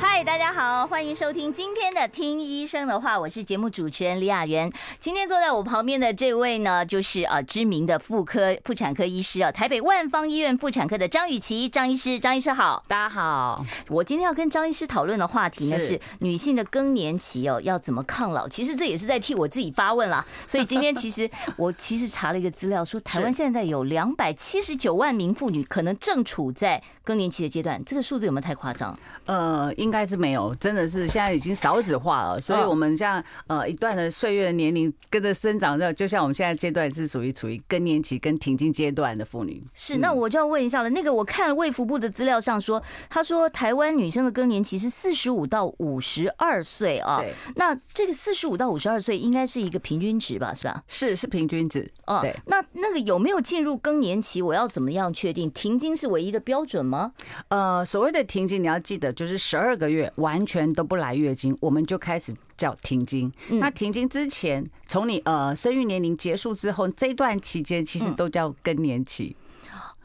嗨，大家好，欢迎收听今天的《听医生的话》，我是节目主持人李雅媛。今天坐在我旁边的这位呢，就是啊知名的妇科妇产科医师啊，台北万方医院妇产科的张雨綺张医师，张医师好，大家好。我今天要跟张医师讨论的话题呢是，是女性的更年期哦，要怎么抗老？其实这也是在替我自己发问啦。所以今天其实我其实查了一个资料，说台湾现在有两百七十九万名妇女可能正处在更年期的阶段，这个数字有没有太夸张？呃，应该是没有，真的是现在已经少子化了，所以我们像呃一段的岁月年龄跟着生长，就像我们现在阶段是属于处于更年期跟停经阶段的妇女。是，那我就要问一下了，那个我看卫福部的资料上说，他说台湾女生的更年期是四十五到五十二岁啊，对，那这个四十五到五十二岁应该是一个平均值吧，是吧？是，是平均值。哦，对，那那个有没有进入更年期？我要怎么样确定停经是唯一的标准吗？呃。所谓的停经，你要记得，就是十二个月完全都不来月经，我们就开始叫停经。那停经之前，从你呃生育年龄结束之后这段期间，其实都叫更年期。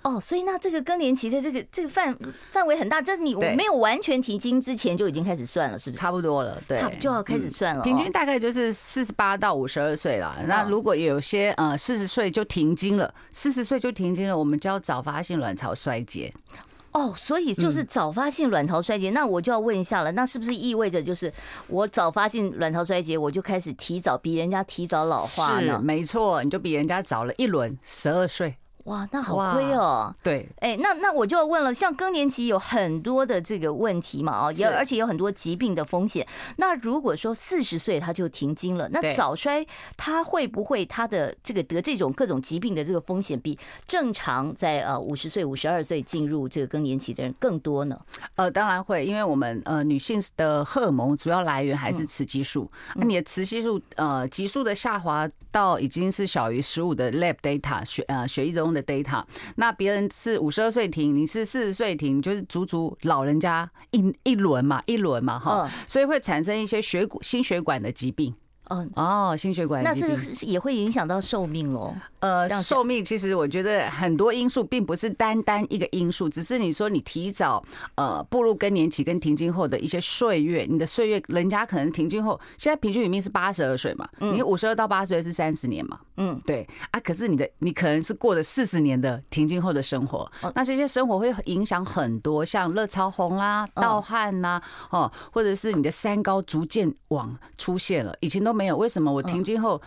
哦，所以那这个更年期的这个这个范范围很大，这是你没有完全停经之前就已经开始算了，是不是？差不多了，对，就要开始算了。平均大概就是四十八到五十二岁了。那如果有些呃四十岁就停经了，四十岁就停经了，我们叫早发性卵巢衰竭。哦，所以就是早发性卵巢衰竭，那我就要问一下了，那是不是意味着就是我早发性卵巢衰竭，我就开始提早比人家提早老化呢？是，没错，你就比人家早了一轮，十二岁。哇，那好亏哦。对，哎，那那我就要问了，像更年期有很多的这个问题嘛，哦，也而且有很多疾病的风险。那如果说四十岁他就停经了，那早衰他会不会他的这个得这种各种疾病的这个风险比正常在呃五十岁、五十二岁进入这个更年期的人更多呢？呃，当然会，因为我们呃女性的荷尔蒙主要来源还是雌激素，那你的雌激素呃急速的下滑到已经是小于十五的 lab data 血呃血液中。的 data，那别人是五十二岁停，你是四十岁停，就是足足老人家一一轮嘛，一轮嘛，哈，所以会产生一些血管、心血管的疾病。哦哦，心血管那这个是也会影响到寿命喽。呃，寿命其实我觉得很多因素并不是单单一个因素，只是你说你提早呃步入更年期跟停经后的一些岁月，你的岁月，人家可能停经后，现在平均余命是八十二岁嘛，你五十二到八十岁是三十年嘛，嗯，对。啊，可是你的你可能是过了四十年的停经后的生活，那这些生活会影响很多，像热潮红啦、盗汗呐，哦，或者是你的三高逐渐往出现了，以前都没有，为什么我停经后？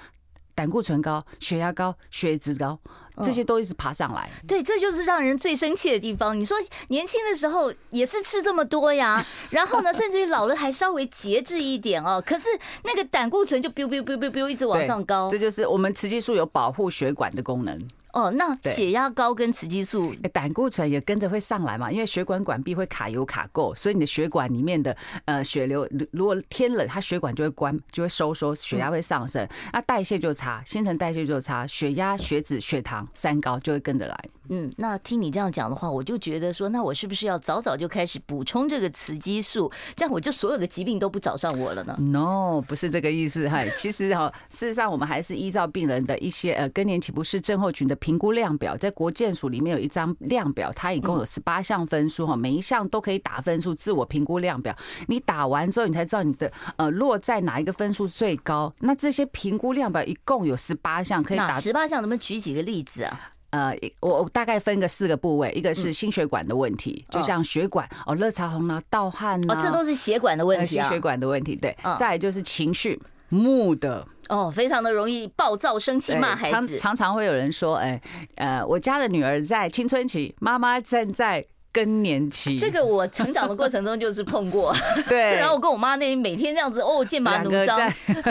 胆固醇高、血压高、血脂高，这些都一直爬上来。对，这就是让人最生气的地方。你说年轻的时候也是吃这么多呀，然后呢，甚至于老了还稍微节制一点哦。可是那个胆固醇就 biu biu biu biu biu 一直往上高。这就是我们雌激素有保护血管的功能。哦，那血压高跟雌激素、胆固醇也跟着会上来嘛？因为血管管壁会卡油卡垢，所以你的血管里面的呃血流，如果天冷，它血管就会关，就会收缩，血压会上升，那代谢就差，新陈代谢就差，血压、血脂、血糖三高就会跟着来。嗯，那听你这样讲的话，我就觉得说，那我是不是要早早就开始补充这个雌激素，这样我就所有的疾病都不找上我了呢？No，不是这个意思。哈，其实哈，事实上我们还是依照病人的一些呃更年期不适症候群的评估量表，在国建署里面有一张量表，它一共有十八项分数哈，每一项都可以打分数，自我评估量表，你打完之后，你才知道你的呃落在哪一个分数最高。那这些评估量表一共有十八项可以打，十八项？能不能举几个例子啊？呃，我我大概分个四个部位，一个是心血管的问题，就像血管哦，热潮红啊、盗汗啊，这都是血管的问题，心血管的问题。对，再来就是情绪，mood 哦，非常的容易暴躁、生气、骂孩子。常常会有人说，哎，呃，我家的女儿在青春期，妈妈正在。更年期，这个我成长的过程中就是碰过，对。然后我跟我妈那每天这样子哦，剑拔弩张，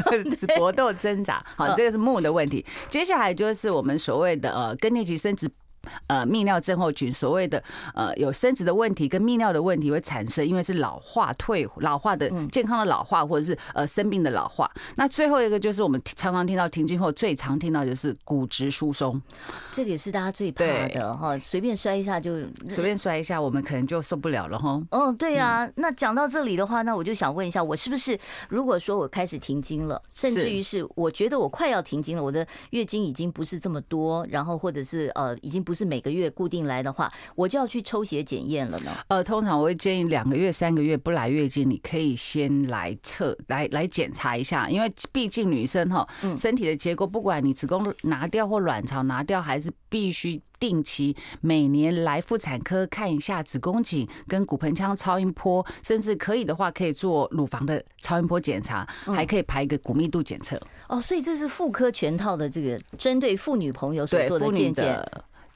搏斗挣扎。好，这个是木的问题。接下来就是我们所谓的呃更年期生殖呃泌尿症候群，所谓的呃有生殖的问题跟泌尿的问题会产生，因为是老化退老化的健康的老化，或者是呃生病的老化。那最后一个就是我们常常听到停经后最常听到就是骨质疏松，这个也是大家最怕的哈，随便摔一下就随便摔一下，我们可能就受不了了哈。嗯，对啊。那讲到这里的话，那我就想问一下，我是不是如果说我开始停经了，甚至于是我觉得我快要停经了，我的月经已经不是这么多，然后或者是呃已经不是每个月固定来的话，我就要去抽血检验了呢？呃，通常我会建议两个月、三个月不来月经，你可以先来测来来检查一下，因为毕竟女生哈，身体的结构，不管你子宫拿掉或卵巢拿掉，还是必须。定期每年来妇产科看一下子宫颈跟骨盆腔超音波，甚至可以的话可以做乳房的超音波检查，还可以排一个骨密度检测。哦，所以这是妇科全套的这个针对妇女朋友所做的健检。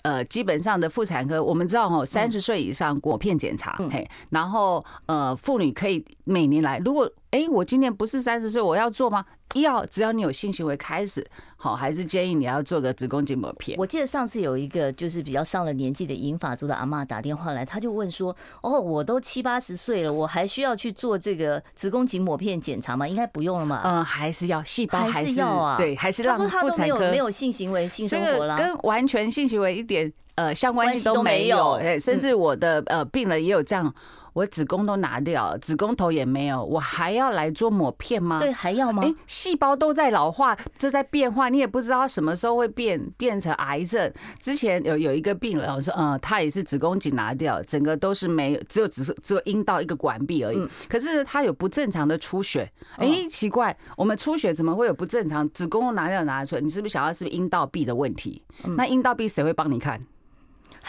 呃，基本上的妇产科我们知道哦，三十岁以上果片检查，嘿，然后呃，妇女可以每年来。如果哎，我今年不是三十岁，我要做吗？要，只要你有性行为开始，好，还是建议你要做个子宫颈抹片。我记得上次有一个就是比较上了年纪的银发族的阿妈打电话来，他就问说：“哦，我都七八十岁了，我还需要去做这个子宫颈抹片检查吗？应该不用了嘛？”嗯，还是要细胞还是要啊？对，还是让妇产科。他都没有没有性行为性生活了，跟完全性行为一点呃相关性都没有。哎，甚至我的呃病人也有这样。我子宫都拿掉，子宫头也没有，我还要来做抹片吗？对，还要吗？哎，细胞都在老化，这在变化，你也不知道什么时候会变变成癌症。之前有有一个病人，我说，嗯，他也是子宫颈拿掉，整个都是没有，只有只是只有阴道一个管壁而已。可是他有不正常的出血，哎，奇怪，我们出血怎么会有不正常？子宫拿掉拿出来，你是不是想要是不是阴道壁的问题？那阴道壁谁会帮你看？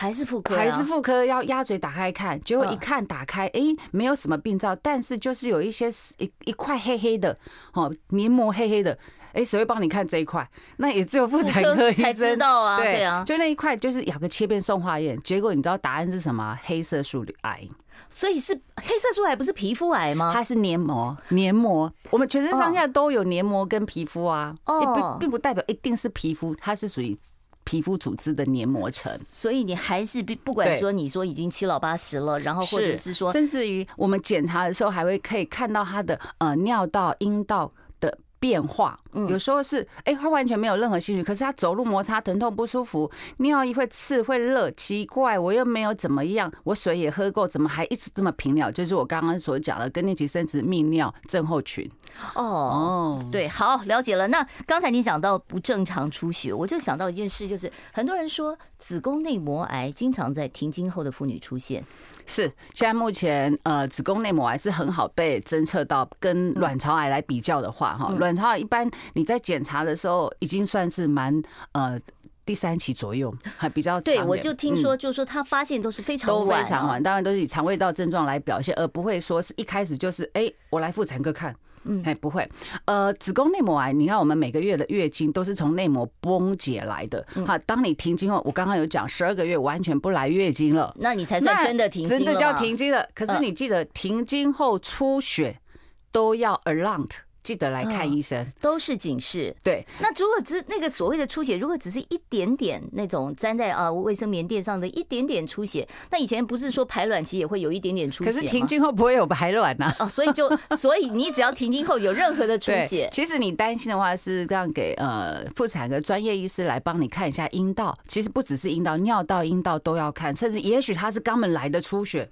还是妇科，还是妇科要鸭嘴打开看，结果一看打开，哎，没有什么病灶，但是就是有一些一一块黑黑的，哦，黏膜黑黑的，哎，谁会帮你看这一块？那也只有妇产科医生。才知道啊，对啊，就那一块就是咬个切片送化验，结果你知道答案是什么？黑色素癌，所以是黑色素癌不是皮肤癌吗？它是黏膜，黏膜，我们全身上下都有黏膜跟皮肤啊，哦，并不代表一定是皮肤，它是属于。皮肤组织的黏膜层，所以你还是不不管说你说已经七老八十了，然后或者是。说，甚至于我们检查的时候还会可以看到他的呃尿道、阴道的变化。有时候是哎，他完全没有任何兴趣，可是他走路摩擦疼痛不舒服，尿液会刺会热，奇怪，我又没有怎么样，我水也喝够，怎么还一直这么频尿？就是我刚刚所讲的更年期生殖泌尿症候群。哦哦，对，好，了解了。那刚才你讲到不正常出血，我就想到一件事，就是很多人说子宫内膜癌经常在停经后的妇女出现。是，现在目前呃，子宫内膜癌是很好被侦测到，跟卵巢癌来比较的话，哈，卵巢癌一般你在检查的时候已经算是蛮呃第三期左右，还比较对。我就听说，就是说他发现都是非常都非常晚，当然都是以肠胃道症状来表现，而不会说是一开始就是哎，我来妇产科看。嗯，哎，不会，呃，子宫内膜癌，你看我们每个月的月经都是从内膜崩解来的。好，当你停经后，我刚刚有讲十二个月完全不来月经了，那你才算真的停真的叫停经了。可是你记得，停经后出血都要 alarm。记得来看医生，都是警示。对，那如果只那个所谓的出血，如果只是一点点那种粘在啊卫生棉垫上的一点点出血，那以前不是说排卵期也会有一点点出血吗？可是停经后不会有排卵呐。哦，所以就所以你只要停经后有任何的出血，其实你担心的话是让给呃妇产科专业医师来帮你看一下阴道。其实不只是阴道，尿道、阴道都要看，甚至也许它是肛门来的出血。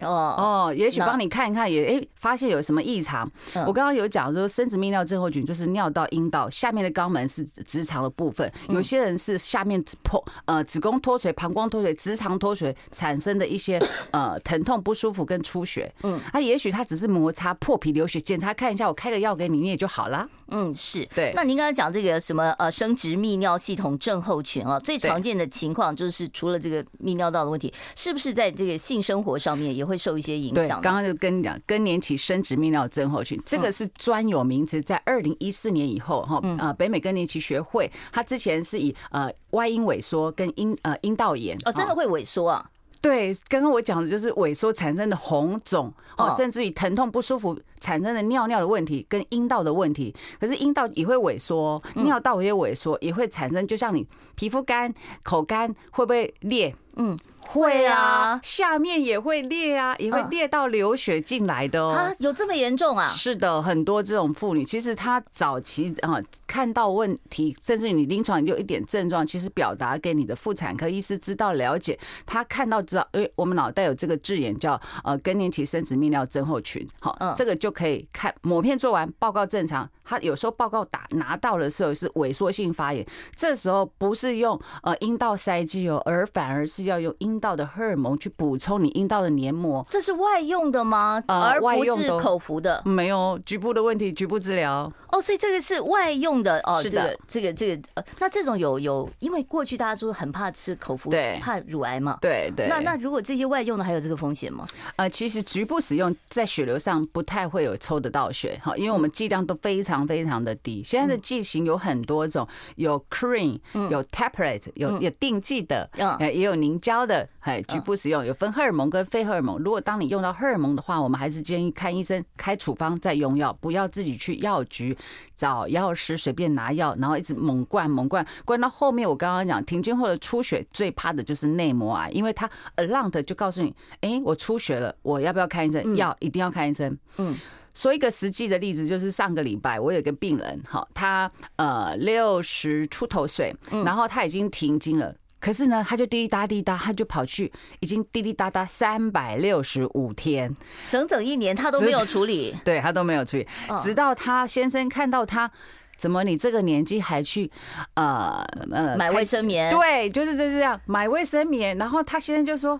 哦哦，也许帮你看一看，也哎，发现有什么异常。我刚刚有讲说，生殖泌尿症候群就是尿道、阴道下面的肛门是直肠的部分，有些人是下面破呃子宫脱垂、膀胱脱垂、直肠脱垂产生的一些呃疼痛不舒服跟出血。嗯，啊，也许他只是摩擦破皮流血，检查看一下，我开个药给你，你也就好啦。嗯，是对。那您刚才讲这个什么呃生殖泌尿系统症候群啊，最常见的情况就是除了这个泌尿道的问题，是不是在这个性生活上面也会受一些影响？对，刚刚就跟你讲，更年期生殖泌尿症候群，这个是专有名词，在二零一四年以后哈，呃，北美更年期学会，它之前是以呃外阴萎缩跟阴呃阴道炎哦，真的会萎缩啊。对，刚刚我讲的就是萎缩产生的红肿哦，甚至于疼痛不舒服产生的尿尿的问题跟阴道的问题。可是阴道也会萎缩，尿道也萎缩，也会产生，就像你皮肤干、口干会不会裂？嗯。会啊，下面也会裂啊，也会裂到流血进来的哦。啊，有这么严重啊？是的，很多这种妇女，其实她早期啊看到问题，甚至你临床有一点症状，其实表达给你的妇产科医师知道了解，她看到知道，哎，我们脑袋有这个字眼叫呃更年期生殖泌尿症候群，好，这个就可以看抹片做完，报告正常。他有时候报告打拿到的时候是萎缩性发炎，这时候不是用呃阴道塞剂哦，而反而是要用阴道的荷尔蒙去补充你阴道的黏膜。这是外用的吗？而不是口服的？没有局部的问题，局部治疗。哦，所以这个是外用的哦。是的，这个这个这个呃，那这种有有，因为过去大家都很怕吃口服，对，怕乳癌嘛。对对。那那如果这些外用的还有这个风险吗？呃，其实局部使用在血流上不太会有抽得到血哈，因为我们剂量都非常非常的低。现在的剂型有很多种，有 cream，有 tablet，有有定剂的，呃，也有凝胶的，哎，局部使用有分荷尔蒙跟非荷尔蒙。如果当你用到荷尔蒙的话，我们还是建议看医生开处方再用药，不要自己去药局找药师随便拿药，然后一直猛灌猛灌，灌到后面我刚刚讲停经后的出血最怕的就是内膜癌，因为它 alert 就告诉你，哎，我出血了，我要不要看医生？要，一定要看医生。嗯。说一个实际的例子，就是上个礼拜我有个病人，哈，他呃六十出头岁，然后他已经停经了，可是呢，他就滴滴答滴答，他就跑去已经滴滴答答三百六十五天，整整一年他都没有处理，对他都没有处理，直到他先生看到他，怎么你这个年纪还去呃呃买卫生棉？对，就是这样买卫生棉，然后他先生就说。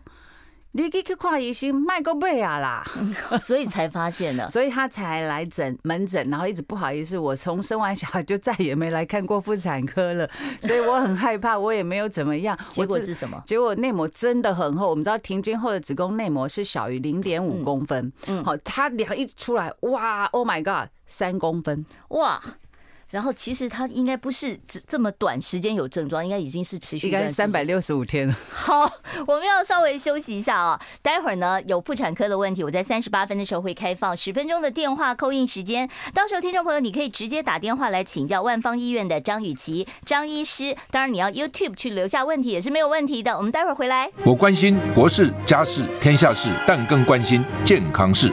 你去去看医生，卖个背啊啦，所以才发现了，所以他才来诊门诊，然后一直不好意思，我从生完小孩就再也没来看过妇产科了，所以我很害怕，我也没有怎么样。结果是什么？结果内膜真的很厚，我们知道停经后的子宫内膜是小于零点五公分，嗯，好，他量一出来，哇，Oh my God，三公分，哇。然后其实他应该不是只这么短时间有症状，应该已经是持续应该三百六十五天了。好，我们要稍微休息一下啊，待会儿呢有妇产科的问题，我在三十八分的时候会开放十分钟的电话 call in 时间，到时候听众朋友你可以直接打电话来请教万方医院的张雨綺张医师，当然你要 YouTube 去留下问题也是没有问题的。我们待会儿回来。我关心国事家事天下事，但更关心健康事。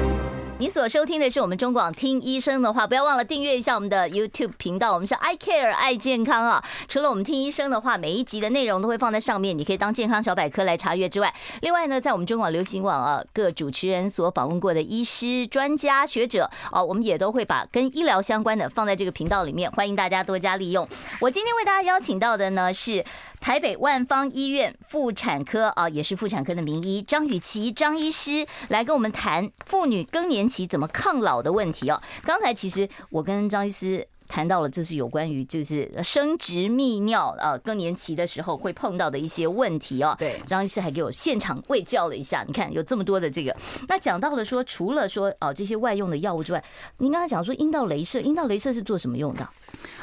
你所收听的是我们中广听医生的话，不要忘了订阅一下我们的 YouTube 频道，我们是 I Care 爱健康啊。除了我们听医生的话，每一集的内容都会放在上面，你可以当健康小百科来查阅之外，另外呢，在我们中广流行网啊，各主持人所访问过的医师、专家、学者啊，我们也都会把跟医疗相关的放在这个频道里面，欢迎大家多加利用。我今天为大家邀请到的呢是台北万方医院妇产科啊，也是妇产科的名医张雨绮张医师来跟我们谈妇女更年期怎么抗老的问题哦。刚才其实我跟张医师谈到了，这是有关于就是生殖泌尿啊更年期的时候会碰到的一些问题哦。对，张医师还给我现场喂教了一下，你看有这么多的这个。那讲到了说，除了说哦这些外用的药物之外，您刚才讲说阴道镭射，阴道镭射是做什么用的？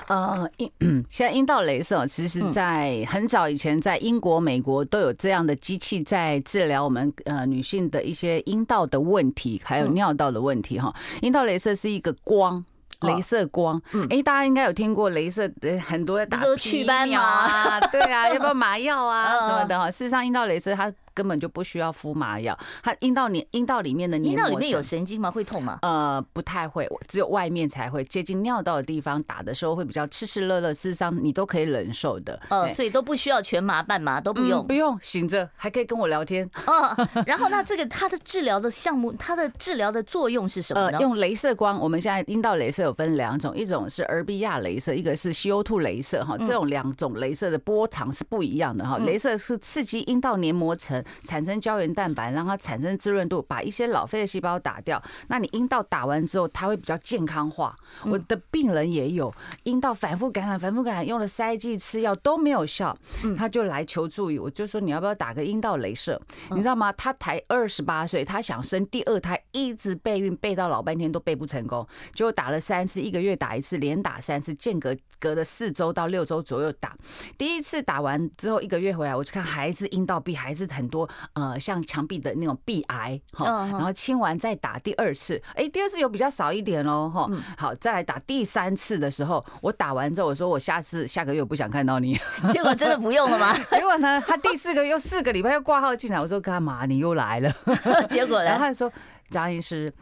呃，阴 现在阴道镭射其实，在很早以前，在英国、美国都有这样的机器在治疗我们呃女性的一些阴道的问题，还有尿道的问题哈。阴道镭射是一个光，雷射光。哎，大家应该有听过镭射的很多打祛斑啊，对啊，要不要麻药啊 什么的哈。事实上，阴道镭射它。根本就不需要敷麻药，它阴道里阴道里面的阴道里面有神经吗？会痛吗？呃，不太会，只有外面才会。接近尿道的地方打的时候会比较吃吃乐乐，事实上你都可以忍受的。呃，所以都不需要全麻半麻都不用，不用醒着还可以跟我聊天。哦，然后那这个它的治疗的项目，它的治疗的作用是什么呢？用镭射光。我们现在阴道镭射有分两种，一种是尔比亚镭射，一个是 CO2 镭射哈。这种两种镭射的波长是不一样的哈。镭射是刺激阴道黏膜层，产生胶原蛋白，让它产生滋润度，把一些老废的细胞打掉。那你阴道打完之后，它会比较健康化。我的病人也有阴道反复感染，反复感染，用了塞剂、吃药都没有效，他就来求助于我，就说你要不要打个阴道镭射？你知道吗？他才二十八岁，他想生第二胎，一直备孕备到老半天都备不成功，结果打了三次，一个月打一次，连打三次，间隔隔了四周到六周左右打。第一次打完之后，一个月回来，我就看还是阴道壁还是很多，呃，像墙壁的那种壁癌哈。然后清完再打第二次，哎，第二次有比较少一点喽哈。好，再来打第三次的时候，我打完之后我说我下次下个月我不想看到你，结果真的不用了吗？结果呢，他第四个又四个礼拜又挂号进来，我说干嘛？你又来了？结果呢？然后他说张医师，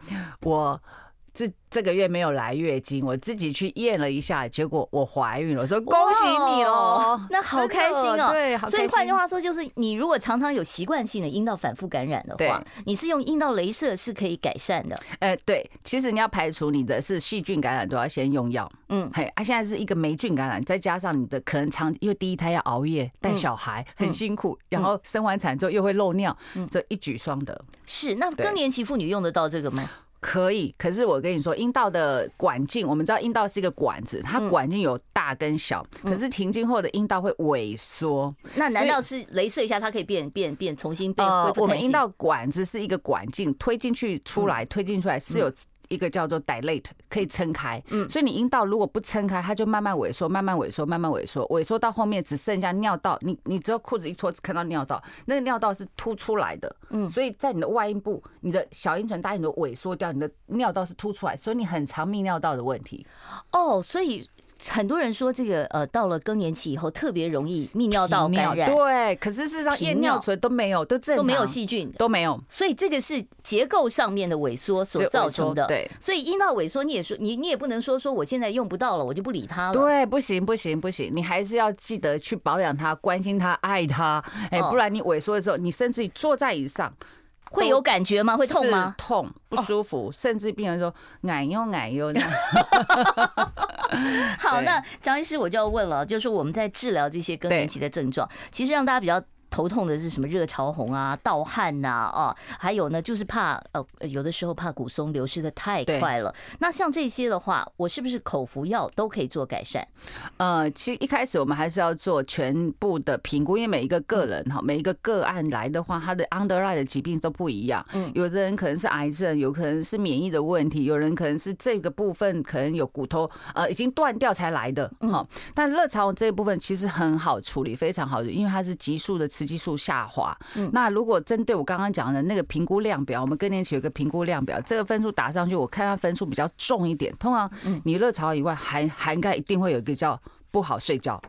我。这这个月没有来月经，我自己去验了一下，结果我怀孕了。我说恭喜你哦，那好开心哦。对，所以换句话说，就是你如果常常有习惯性的阴道反复感染的话，你是用阴道镭射是可以改善的。哎，对，其实你要排除你的是细菌感染，都要先用药。嗯，嘿，啊，现在是一个霉菌感染，再加上你的可能长，因为第一胎要熬夜带小孩很辛苦，然后生完产之后又会漏尿，这一举双得。是，那更年期妇女用得到这个吗？可以，可是我跟你说，阴道的管径，我们知道阴道是一个管子，它管径有大跟小。可是停经后的阴道会萎缩，那难道是镭射一下，它可以变变变重新变？呃，我们阴道管子是一个管径，推进去出来，推进出来是有。一个叫做 dilate 可以撑开，嗯，所以你阴道如果不撑开，它就慢慢萎缩，慢慢萎缩，慢慢萎缩，萎缩到后面只剩下尿道，你你只要裤子一脱，只看到尿道，那个尿道是凸出来的，嗯，所以在你的外阴部，你的小阴唇大阴唇萎缩掉，你的尿道是凸出来，所以你很常泌尿道的问题。哦，所以。很多人说这个呃，到了更年期以后特别容易泌尿道感染，对。可是事实上，验尿出来都没有，都正常，都没有细菌，都没有。所以这个是结构上面的萎缩所造成的。对。所以阴道萎缩，你也说你你也不能说说我现在用不到了，我就不理它了。对，不行不行不行，你还是要记得去保养它，关心它，爱它。哎，不然你萎缩的时候，你甚至于坐在椅上。会有感觉吗？会痛吗？痛，不舒服，甚至病人说哎呦哎呦。好，那张医师我就要问了，就是我们在治疗这些更年期的症状，其实让大家比较。头痛的是什么？热潮红啊，盗汗呐，啊，还有呢，就是怕呃，有的时候怕骨松流失的太快了。那像这些的话，我是不是口服药都可以做改善？呃，其实一开始我们还是要做全部的评估，因为每一个个人哈，每一个个案来的话，他的 underlying 的疾病都不一样。嗯，有的人可能是癌症，有可能是免疫的问题，有人可能是这个部分可能有骨头呃已经断掉才来的。好，但热潮红这一部分其实很好处理，非常好，因为它是急速的雌激素下滑，那如果针对我刚刚讲的那个评估量表，我们更年期有个评估量表，这个分数打上去，我看它分数比较重一点。通常你热潮以外，还涵盖一定会有一个叫不好睡觉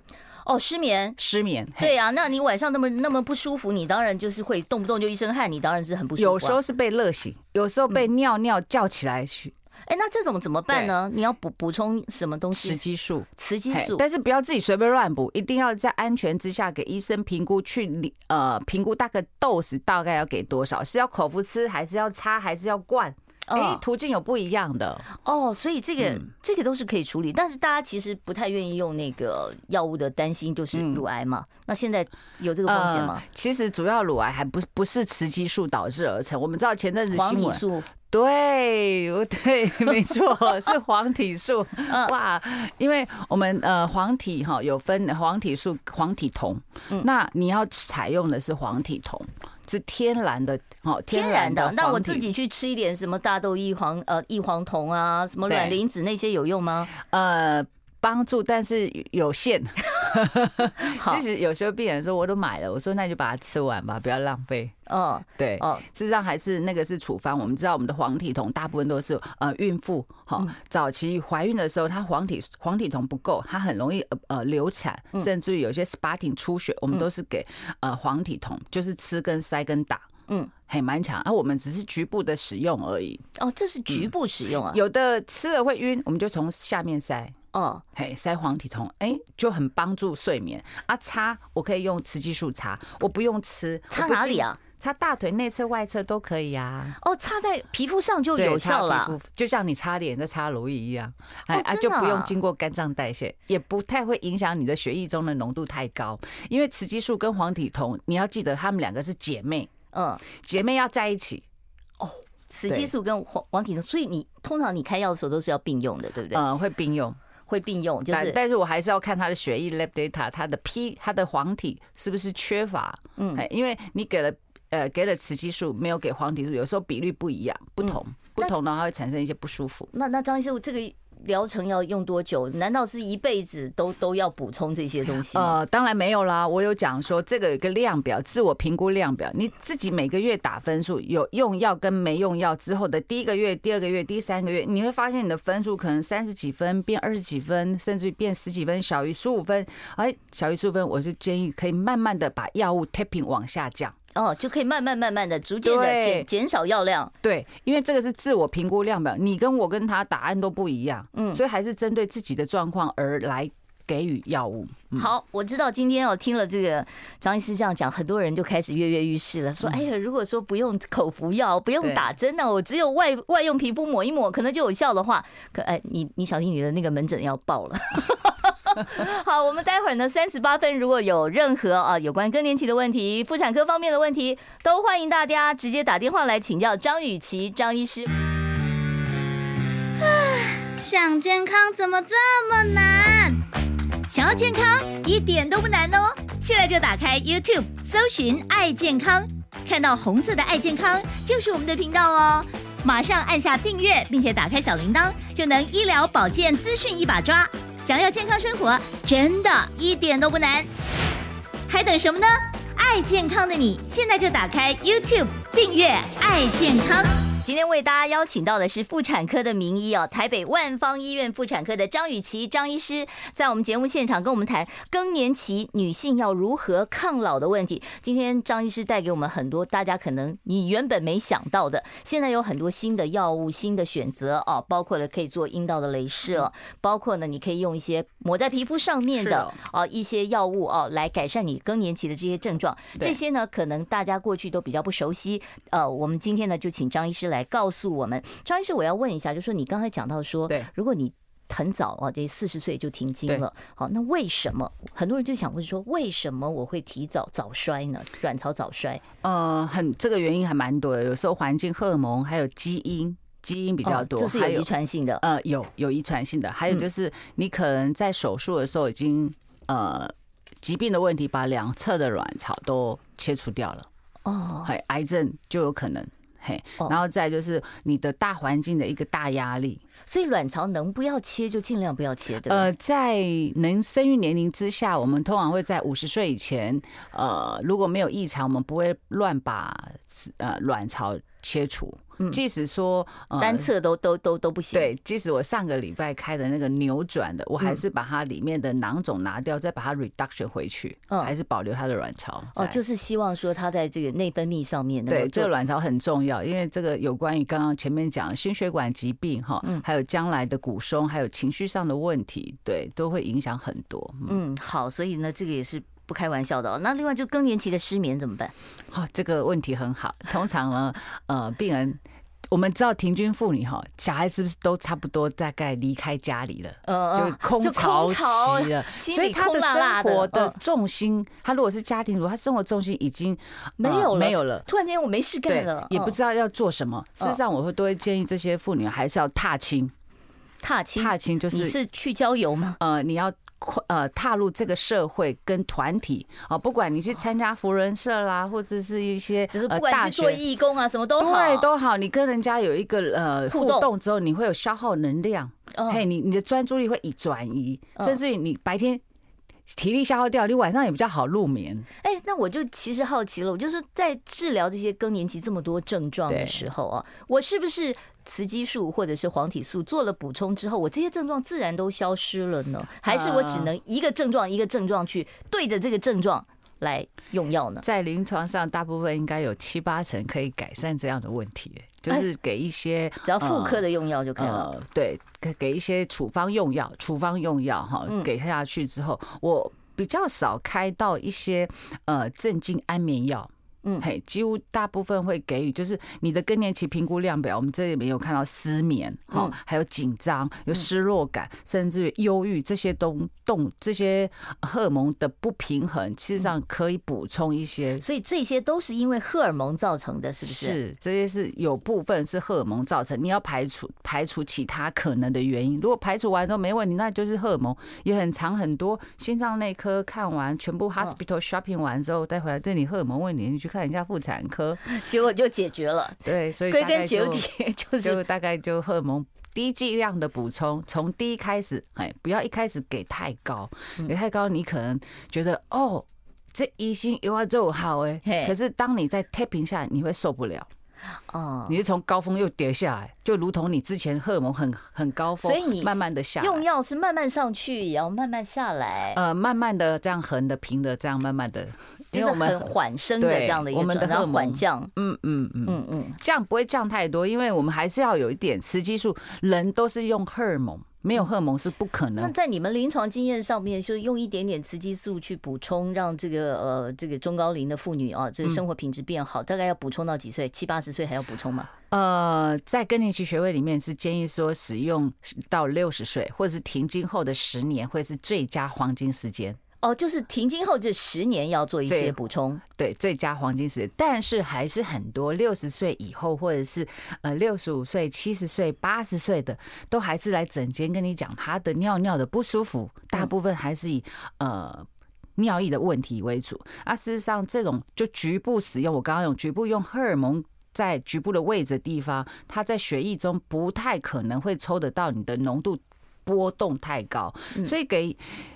哦，失眠，失眠。对啊，那你晚上那么那么不舒服，你当然就是会动不动就一身汗，你当然是很不舒服。有时候是被热醒，有时候被尿尿叫起来去。哎，那这种怎么办呢？你要补补充什么东西？雌激素，雌激素，但是不要自己随便乱补，一定要在安全之下给医生评估，去呃评估大概 dose 大概要给多少，是要口服吃，还是要擦，还是要灌？哎，途径有不一样的哦，所以这个这个都是可以处理，但是大家其实不太愿意用那个药物的担心就是乳癌嘛。那现在有这个风险吗？其实主要乳癌还不不是雌激素导致而成，我们知道前阵子。黄体素。对，对，没错，是黄体素。哇，因为我们呃黄体哈有分黄体素、黄体酮，那你要采用的是黄体酮，是天然的哦，天然的。那我自己去吃一点什么大豆异黄呃异黄酮啊，什么卵磷脂那些有用吗？呃。帮助，但是有限。其实有时候病人说我都买了，我说那就把它吃完吧，不要浪费。嗯，对，哦，事实上还是那个是处方。我们知道我们的黄体酮大部分都是呃孕妇哈，早期怀孕的时候，她黄体黄体酮不够，她很容易呃流产，甚至于有些 spotting 出血，我们都是给呃黄体酮，就是吃跟塞跟打，嗯，很蛮强。而我们只是局部的使用而已。哦，这是局部使用啊，有的吃了会晕，我们就从下面塞。哦，嘿，塞黄体酮，哎，就很帮助睡眠啊。擦，我可以用雌激素擦，我不用吃。擦哪里啊？擦大腿内侧、外侧都可以啊。哦，擦在皮肤上就有效了，就像你擦脸在擦乳液一样，哎啊，就不用经过肝脏代谢，也不太会影响你的血液中的浓度太高。因为雌激素跟黄体酮，你要记得它们两个是姐妹，嗯，姐妹要在一起。哦，雌激素跟黄黄体素，所以你通常你开药的时候都是要并用的，对不对？嗯，会并用。会并用，就是但，但是我还是要看他的血液 lab data，他的 P，他的黄体是不是缺乏？嗯，因为你给了呃给了雌激素，没有给黄体素，有时候比率不一样，不同，嗯、不同的话会产生一些不舒服。那那张医师，这个。疗程要用多久？难道是一辈子都都要补充这些东西？呃，当然没有啦。我有讲说，这个有个量表，自我评估量表，你自己每个月打分数，有用药跟没用药之后的第一个月、第二个月、第三个月，你会发现你的分数可能三十几分变二十几分，甚至变十几分，小于十五分。哎，小于十五分，我就建议可以慢慢的把药物 tapping 往下降。哦，就可以慢慢慢慢的、逐渐的减减少药量。对，因为这个是自我评估量表，你跟我跟他答案都不一样，嗯，所以还是针对自己的状况而来给予药物。好，我知道今天我听了这个张医师这样讲，很多人就开始跃跃欲试了，说：“哎呀，如果说不用口服药，不用打针呢，我只有外外用皮肤抹一抹，可能就有效的话，可哎，你你小心你的那个门诊要爆了。” 好，我们待会儿呢，三十八分，如果有任何啊有关更年期的问题、妇产科方面的问题，都欢迎大家直接打电话来请教张雨綺张医师。想健康怎么这么难？想要健康一点都不难哦！现在就打开 YouTube，搜寻“爱健康”，看到红色的“爱健康”就是我们的频道哦。马上按下订阅，并且打开小铃铛，就能医疗保健资讯一把抓。想要健康生活，真的一点都不难，还等什么呢？爱健康的你，现在就打开 YouTube 订阅“爱健康”。今天为大家邀请到的是妇产科的名医哦，台北万方医院妇产科的张雨绮张医师，在我们节目现场跟我们谈更年期女性要如何抗老的问题。今天张医师带给我们很多大家可能你原本没想到的，现在有很多新的药物、新的选择哦，包括了可以做阴道的镭射，包括呢你可以用一些抹在皮肤上面的啊一些药物哦，来改善你更年期的这些症状。这些呢可能大家过去都比较不熟悉，呃，我们今天呢就请张医师来。来告诉我们，张医师，我要问一下，就是说你刚才讲到说，对，如果你很早啊，这四十岁就停经了，好，那为什么很多人就想问说，为什么我会提早早衰呢？卵巢早衰？呃，很这个原因还蛮多的，有时候环境、荷尔蒙，还有基因，基因比较多，这是有遗传性的。呃，有有遗传性的，还有就是你可能在手术的时候已经呃疾病的问题，把两侧的卵巢都切除掉了，哦，还癌症就有可能。嘿，然后再就是你的大环境的一个大压力，所以卵巢能不要切就尽量不要切，对。呃，在能生育年龄之下，我们通常会在五十岁以前，呃，如果没有异常，我们不会乱把呃卵巢切除。即使说单侧都都都都不行。对，即使我上个礼拜开的那个扭转的，我还是把它里面的囊肿拿掉，再把它 reduction 回去，还是保留它的卵巢。哦，就是希望说它在这个内分泌上面。对，这个卵巢很重要，因为这个有关于刚刚前面讲心血管疾病哈，还有将来的骨松，还有情绪上的问题，对，都会影响很多。嗯，好，所以呢，这个也是。不开玩笑的哦。那另外就更年期的失眠怎么办？哦，这个问题很好。通常呢，呃，病人我们知道停经妇女哈，小孩是不是都差不多大概离开家里了？呃，就空巢期了。所以他的生活的重心，他如果是家庭主妇，他生活重心已经没有没有了。突然间我没事干了，也不知道要做什么。事实上，我会都会建议这些妇女还是要踏青。踏青，踏青就是你是去郊游吗？呃，你要。呃，踏入这个社会跟团体啊，不管你去参加福人社啦，或者是一些只是不管去做义工啊，什么都好，对，都好。你跟人家有一个呃互动之后，你会有消耗能量，嘿，你你的专注力会以转移，甚至于你白天体力消耗掉，你晚上也比较好入眠。哎，那我就其实好奇了，我就是在治疗这些更年期这么多症状的时候啊，我是不是？雌激素或者是黄体素做了补充之后，我这些症状自然都消失了呢？还是我只能一个症状一个症状去对着这个症状来用药呢？在临床上，大部分应该有七八成可以改善这样的问题，就是给一些只要妇科的用药就可以了。对，给给一些处方用药，处方用药哈，给下去之后，我比较少开到一些呃镇静安眠药。嗯，嘿，几乎大部分会给予，就是你的更年期评估量表，我们这里面有看到失眠，哈，还有紧张，有失落感，甚至忧郁这些东动这些荷尔蒙的不平衡，其实上可以补充一些。所以这些都是因为荷尔蒙造成的，是不是？是，这些是有部分是荷尔蒙造成，你要排除排除其他可能的原因。如果排除完之后没问题，那就是荷尔蒙也很长很多。心脏内科看完，全部 hospital shopping 完之后带回来，对你荷尔蒙问题，你去看一下妇产科，结果就解决了。对，所以归根结底就是就大概就荷尔蒙低剂量的补充，从低开始，哎，不要一开始给太高，给太高你可能觉得哦，这医生有啊就好哎，可是当你在 tapping 下，你会受不了。哦，你是从高峰又跌下来，就如同你之前荷尔蒙很很高峰，所以你慢慢的下。用药是慢慢上去，也要慢慢下来。呃，慢慢的这样横的平的这样慢慢的，就是很缓升的这样的一个，我们的荷尔蒙降，嗯嗯嗯嗯嗯，降不会降太多，因为我们还是要有一点雌激素，人都是用荷尔蒙。没有荷尔蒙是不可能。那在你们临床经验上面，就用一点点雌激素去补充，让这个呃这个中高龄的妇女啊，这个生活品质变好，大概要补充到几岁？七八十岁还要补充吗？呃，在更年期学会里面是建议说使用到六十岁，或者是停经后的十年，会是最佳黄金时间。哦，就是停经后这十年要做一些补充，对，最佳黄金时间。但是还是很多六十岁以后，或者是呃六十五岁、七十岁、八十岁的，都还是来整间跟你讲他的尿尿的不舒服，大部分还是以呃尿液的问题为主。啊，事实上这种就局部使用，我刚刚用局部用荷尔蒙在局部的位置的地方，它在血液中不太可能会抽得到你的浓度。波动太高，所以给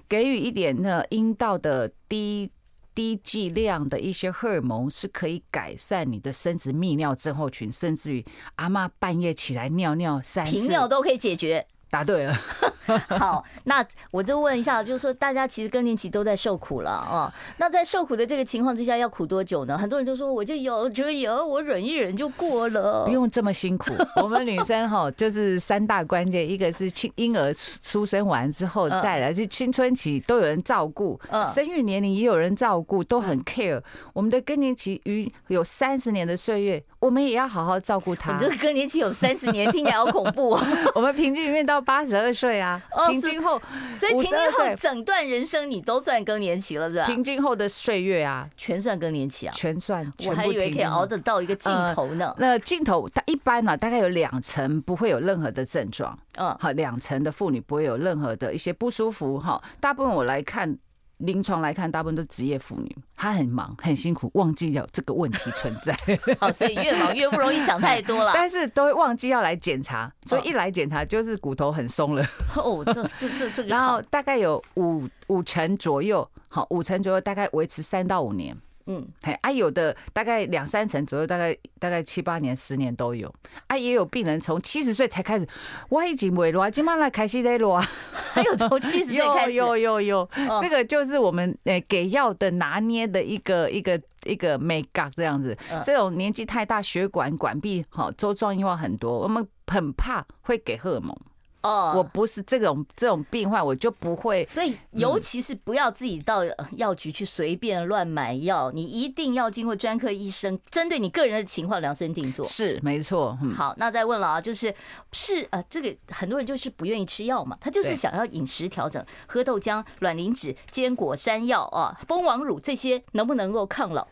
给予一点那阴道的低低剂量的一些荷尔蒙，是可以改善你的生殖泌尿症候群，甚至于阿妈半夜起来尿尿三次，频尿都可以解决。答对了。好，那我就问一下，就是说大家其实更年期都在受苦了啊。那在受苦的这个情况之下，要苦多久呢？很多人都说，我就有就有，我忍一忍就过了，不用这么辛苦。我们女生哈，就是三大关键，一个是青婴儿出生完之后再来，是青春期都有人照顾，生育年龄也有人照顾，都很 care。我们的更年期余有三十年的岁月，我们也要好好照顾他。你这个更年期有三十年，听起来好恐怖哦！我们平均里面到八十二岁啊。平均后，所以平均后整段人生你都算更年期了，是吧？平均后的岁月啊，全算更年期啊，全算。我还以为可以熬得到一个尽头呢。那尽头，它一般呢，大概有两层不会有任何的症状。嗯，好，两层的妇女不会有任何的一些不舒服。哈，大部分我来看。临床来看，大部分都是职业妇女，她很忙很辛苦，忘记有这个问题存在。好，所以越忙越不容易想太多了。但是都会忘记要来检查，所以一来检查就是骨头很松了。哦，这这这这个。然后大概有五五成左右，好，五成左右大概维持三到五年。嗯，哎，啊，有的大概两三成左右，大概大概七八年、十年都有。啊，也有病人从七十岁才开始，我已经没了，今晚来开始在了。还有从七十岁开始，有有有有，这个就是我们诶给药的拿捏的一个一个一个美感这样子。这种年纪太大，血管管壁好周状硬化很多，我们很怕会给荷尔蒙。哦，我不是这种这种病患，我就不会。所以，尤其是不要自己到药局去随便乱买药，你一定要经过专科医生针对你个人的情况量身定做。是，没错。好，那再问了啊，就是是呃，这个很多人就是不愿意吃药嘛，他就是想要饮食调整，喝豆浆、卵磷脂、坚果、山药啊、蜂王乳这些，能不能够抗老？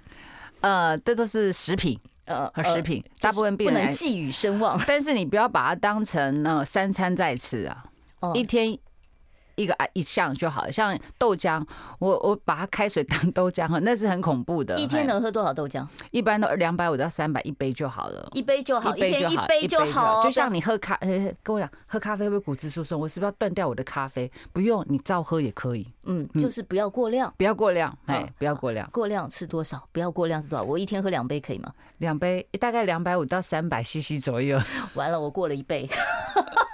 呃，这都是食品。呃，和食品，大部分病人不能寄予声望，但是你不要把它当成呃三餐在吃啊，一天。一个啊一项就好了，像豆浆，我我把它开水当豆浆喝，那是很恐怖的。一天能喝多少豆浆？一般都两百五到三百一杯就好了，一杯就好，一天一杯就好。就像你喝咖，呃，跟我讲，喝咖啡会骨质疏松？我是不是要断掉我的咖啡？不用，你照喝也可以。嗯，就是不要过量，不要过量，哎，不要过量。过量吃多少？不要过量是多少？我一天喝两杯可以吗？两杯，大概两百五到三百 CC 左右。完了，我过了一倍。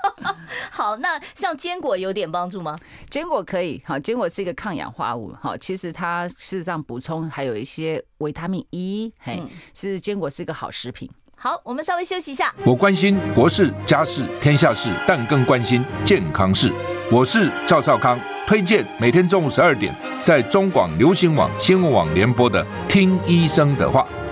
好，那像坚果有点帮助吗？坚果可以，好，坚果是一个抗氧化物，好，其实它事实上补充还有一些维他命 E，嘿，是坚果是一个好食品。好，我们稍微休息一下。我关心国事、家事、天下事，但更关心健康事。我是赵少康，推荐每天中午十二点在中广流行网新闻网联播的《听医生的话》。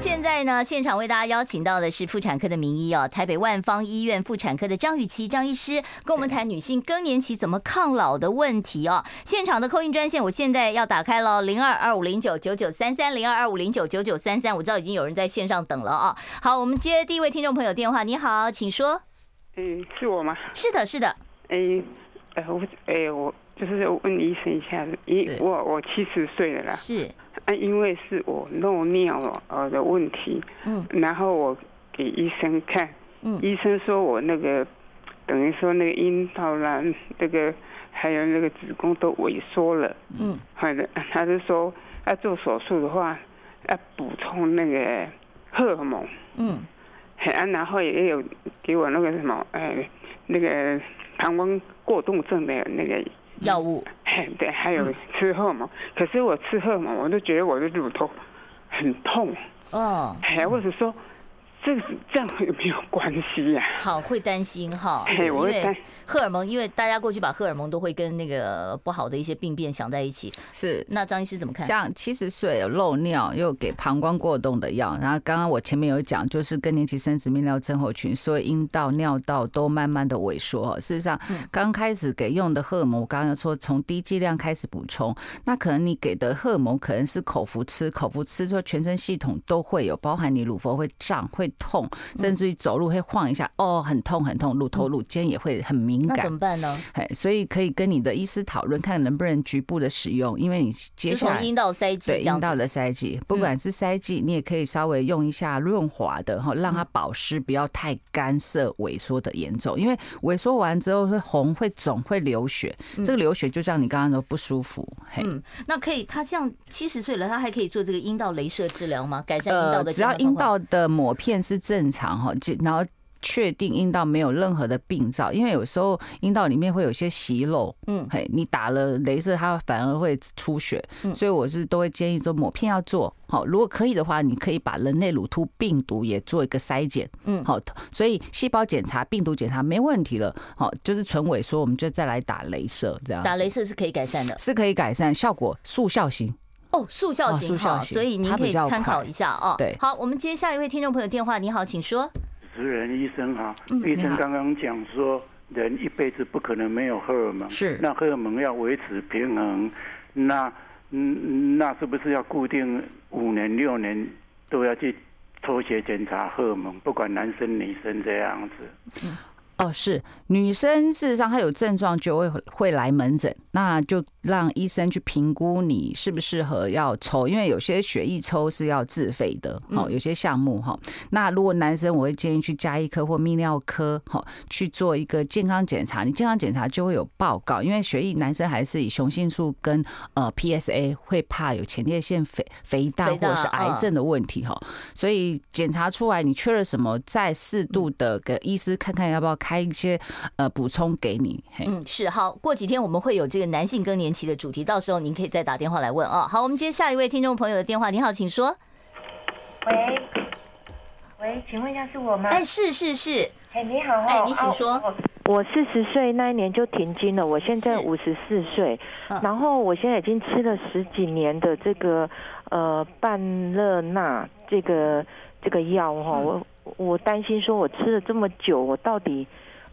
现在呢，现场为大家邀请到的是妇产科的名医哦，台北万方医院妇产科的张雨綺张医师，跟我们谈女性更年期怎么抗老的问题哦。现场的 call in 专线，我现在要打开了，零二二五零九九九三三，零二二五零九九九三三，我知道已经有人在线上等了啊。好，我们接第一位听众朋友电话，你好，请说。嗯，是我吗？是的，是的。哎，呃，我，哎，我就是问医生一下，一我我七十岁了啦。是。啊，因为是我漏尿呃的问题。嗯。然后我给医生看。嗯。医生说我那个等于说那个阴道啦，那个还有那个子宫都萎缩了。嗯。好的，他就说要做手术的话，要补充那个荷尔蒙。嗯。啊，然后也有给我那个什么，哎，那个膀胱过动症的那个药物。嘿，对，还有吃荷尔蒙。可是我吃荷尔蒙，我都觉得我的乳头很痛。哦。哎，或者说。这这样有没有关系呀？好，会担心哈，因为荷尔蒙，因为大家过去把荷尔蒙都会跟那个不好的一些病变想在一起。是，那张医师怎么看？像七十岁有漏尿，又给膀胱过动的药，然后刚刚我前面有讲，就是更年期生殖泌尿症候群，所以阴道、尿道都慢慢的萎缩。事实上，刚开始给用的荷尔蒙，我刚刚说从低剂量开始补充，那可能你给的荷尔蒙可能是口服吃，口服吃之后全身系统都会有，包含你乳房会胀会。痛，甚至于走路会晃一下，哦，很痛很痛，乳头乳尖也会很敏感，那怎么办呢？哎，所以可以跟你的医师讨论，看能不能局部的使用，因为你接下来阴道塞剂，对阴道的塞剂，不管是塞剂，你也可以稍微用一下润滑的哈，让它保湿，不要太干涩萎缩的严重，因为萎缩完之后会红、会肿、会流血，这个流血就像你刚刚说不舒服。嗯，那可以，他像七十岁了，他还可以做这个阴道镭射治疗吗？改善阴道的？只要阴道的抹片是正常哈，就然后确定阴道没有任何的病灶，因为有时候阴道里面会有些息肉，嗯，嘿，你打了镭射，它反而会出血，所以我是都会建议说抹片要做好，如果可以的话，你可以把人类乳突病毒也做一个筛检，嗯，好，所以细胞检查、病毒检查没问题了，好，就是纯萎缩，我们就再来打镭射，这样打镭射是可以改善的，是可以改善，效果速效型。哦，速效型哈，所以您可以参考一下哦。对，好，我们接下一位听众朋友电话。你好，请说。主持人医生哈，医生刚刚讲说，人一辈子不可能没有荷尔蒙，是那荷尔蒙要维持平衡，那嗯，那是不是要固定五年六年都要去抽血检查荷尔蒙，不管男生女生这样子？嗯哦，是女生，事实上她有症状就会会来门诊，那就让医生去评估你适不适合要抽，因为有些血液抽是要自费的，好，有些项目哈。那如果男生，我会建议去加医科或泌尿科，好去做一个健康检查。你健康检查就会有报告，因为血液男生还是以雄性素跟呃 PSA 会怕有前列腺肥肥大或者是癌症的问题哈，所以检查出来你缺了什么，再适度的给医师看看要不要。开一些呃补充给你，嗯，是好。过几天我们会有这个男性更年期的主题，到时候您可以再打电话来问啊。好，我们接下一位听众朋友的电话。你好，请说。喂，喂，请问一下是我吗？哎，是是是。哎，你好，哎，你请说。我四十岁那一年就停经了，我现在五十四岁，然后我现在已经吃了十几年的这个呃半乐纳这个这个药哈，我。我担心说，我吃了这么久，我到底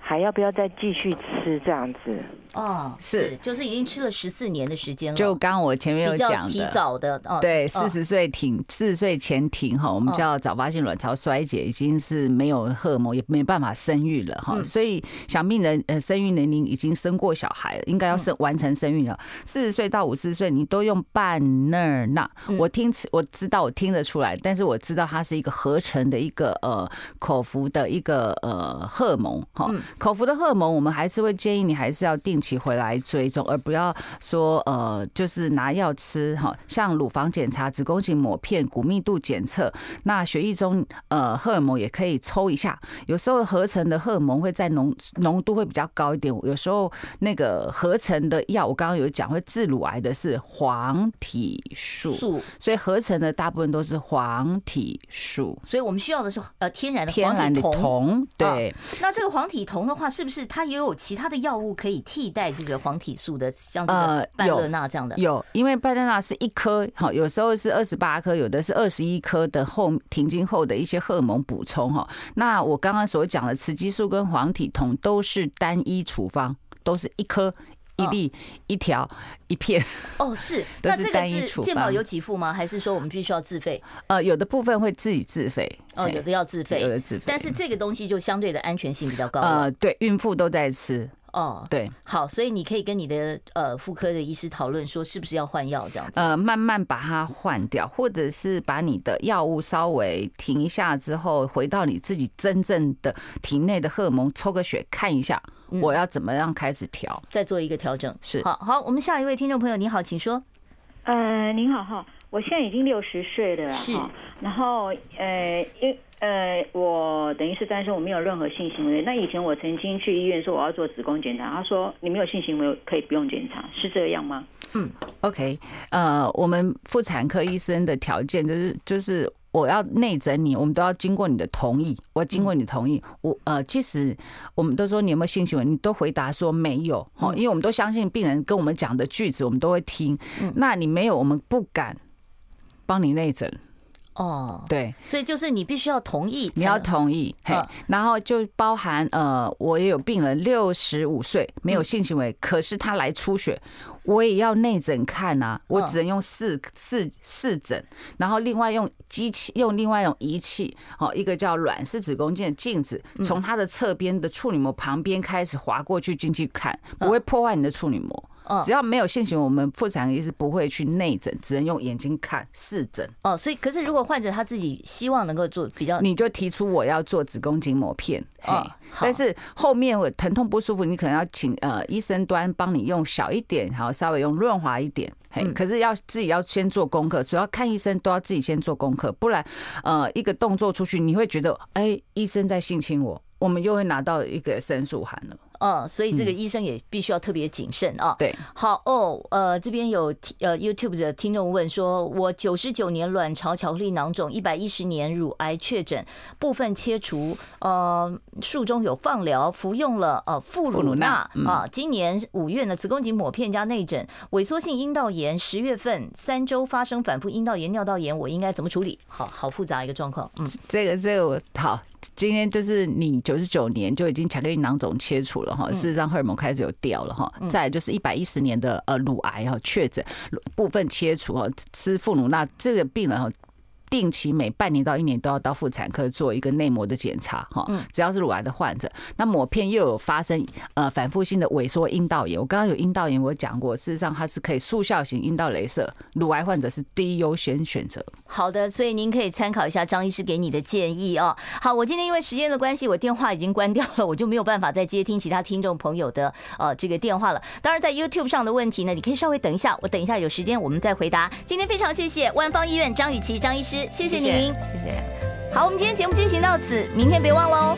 还要不要再继续吃这样子？哦，是，就是已经吃了十四年的时间了。就刚我前面有讲的，提早的，哦，对，四十岁停，四十岁前停哈，我们叫早发性卵巢衰竭，已经是没有荷尔蒙，也没办法生育了哈。所以想必人呃生育年龄已经生过小孩了，应该要生完成生育了。四十岁到五十岁，你都用半那儿那，我听我知道我听得出来，但是我知道它是一个合成的一个呃口服的一个呃荷尔蒙哈。口服的荷尔蒙，我们还是会建议你还是要定期回来追踪，而不要说呃，就是拿药吃哈。像乳房检查、子宫颈抹片、骨密度检测，那血液中呃荷尔蒙也可以抽一下。有时候合成的荷尔蒙会在浓浓度会比较高一点，有时候那个合成的药，我刚刚有讲会致乳癌的是黄体素，所以合成的大部分都是黄体素，所以我们需要的是呃天然的天然的酮。对，那这个黄体酮的话，是不是它也有其他的药物可以替代这个黄体素的？像这个拜乐纳这样的？有，因为拜乐纳是一颗，好，有时候是二十八颗，有的是二十一颗的后停经后的一些荷尔蒙补充哈。那我刚刚所讲的雌激素跟黄体酮都是单一处方，都是一颗。一粒、一条、一片哦，是。那这个是健保有给付吗？还是说我们必须要自费？呃，有的部分会自己自费，哦，有的要自费，有的自费。但是这个东西就相对的安全性比较高。呃，对，孕妇都在吃。哦，对，好，所以你可以跟你的呃妇科的医师讨论说，是不是要换药这样子？呃，慢慢把它换掉，或者是把你的药物稍微停一下之后，回到你自己真正的体内的荷尔蒙，抽个血看一下。我要怎么样开始调？再做一个调整。是，好好，我们下一位听众朋友，你好，请说。呃，您好哈，我现在已经六十岁了是，然后呃，因呃，我等于是单身，我没有任何性行为。那以前我曾经去医院说我要做子宫检查，他说你没有性行为可以不用检查，是这样吗？嗯，OK，呃，我们妇产科医生的条件就是就是。我要内诊你，我们都要经过你的同意。我要经过你的同意，我呃，即使我们都说你有没有性行为，你都回答说没有，哈，因为我们都相信病人跟我们讲的句子，我们都会听。那你没有，我们不敢帮你内诊。哦，对，所以就是你必须要同意，你要同意，嘿，然后就包含呃，我也有病人六十五岁没有性行为，可是他来出血，我也要内诊看啊，我只能用四四四诊，然后另外用机器用另外一种仪器，哦，一个叫卵式子宫镜的镜子，从它的侧边的处女膜旁边开始划过去进去看，不会破坏你的处女膜。只要没有性行为，我们妇产科医师不会去内诊，只能用眼睛看视诊。哦，所以可是如果患者他自己希望能够做比较，你就提出我要做子宫颈抹片。哦，但是后面我疼痛不舒服，你可能要请呃医生端帮你用小一点，然后稍微用润滑一点。嘿，可是要自己要先做功课，主要看医生都要自己先做功课，不然呃一个动作出去，你会觉得哎医生在性侵我，我们又会拿到一个申诉函了。哦，所以这个医生也必须要特别谨慎啊。对，好哦，呃，这边有呃 YouTube 的听众问说，我九十九年卵巢巧克力囊肿，一百一十年乳癌确诊，部分切除，呃，术中有放疗，服用了呃富乳钠啊。今年五月呢，子宫颈抹片加内诊，萎缩性阴道炎，十月份三周发生反复阴道炎、尿道炎，我应该怎么处理？好好复杂一个状况。嗯，这个这个我好。今天就是你九十九年就已经巧克力囊肿切除了哈，事实上荷尔蒙开始有掉了哈。再来就是一百一十年的呃乳癌哈确诊部分切除哈，吃妇乳那这个病人哈。定期每半年到一年都要到妇产科做一个内膜的检查哈，只要是乳癌的患者，那抹片又有发生呃反复性的萎缩阴道炎，我刚刚有阴道炎，我讲过，事实上它是可以速效型阴道镭射，乳癌患者是第一优先选择。好的，所以您可以参考一下张医师给你的建议哦。好，我今天因为时间的关系，我电话已经关掉了，我就没有办法再接听其他听众朋友的呃这个电话了。当然，在 YouTube 上的问题呢，你可以稍微等一下，我等一下有时间我们再回答。今天非常谢谢万方医院张雨绮张医师。谢谢您，谢谢。好，我们今天节目进行到此，明天别忘喽。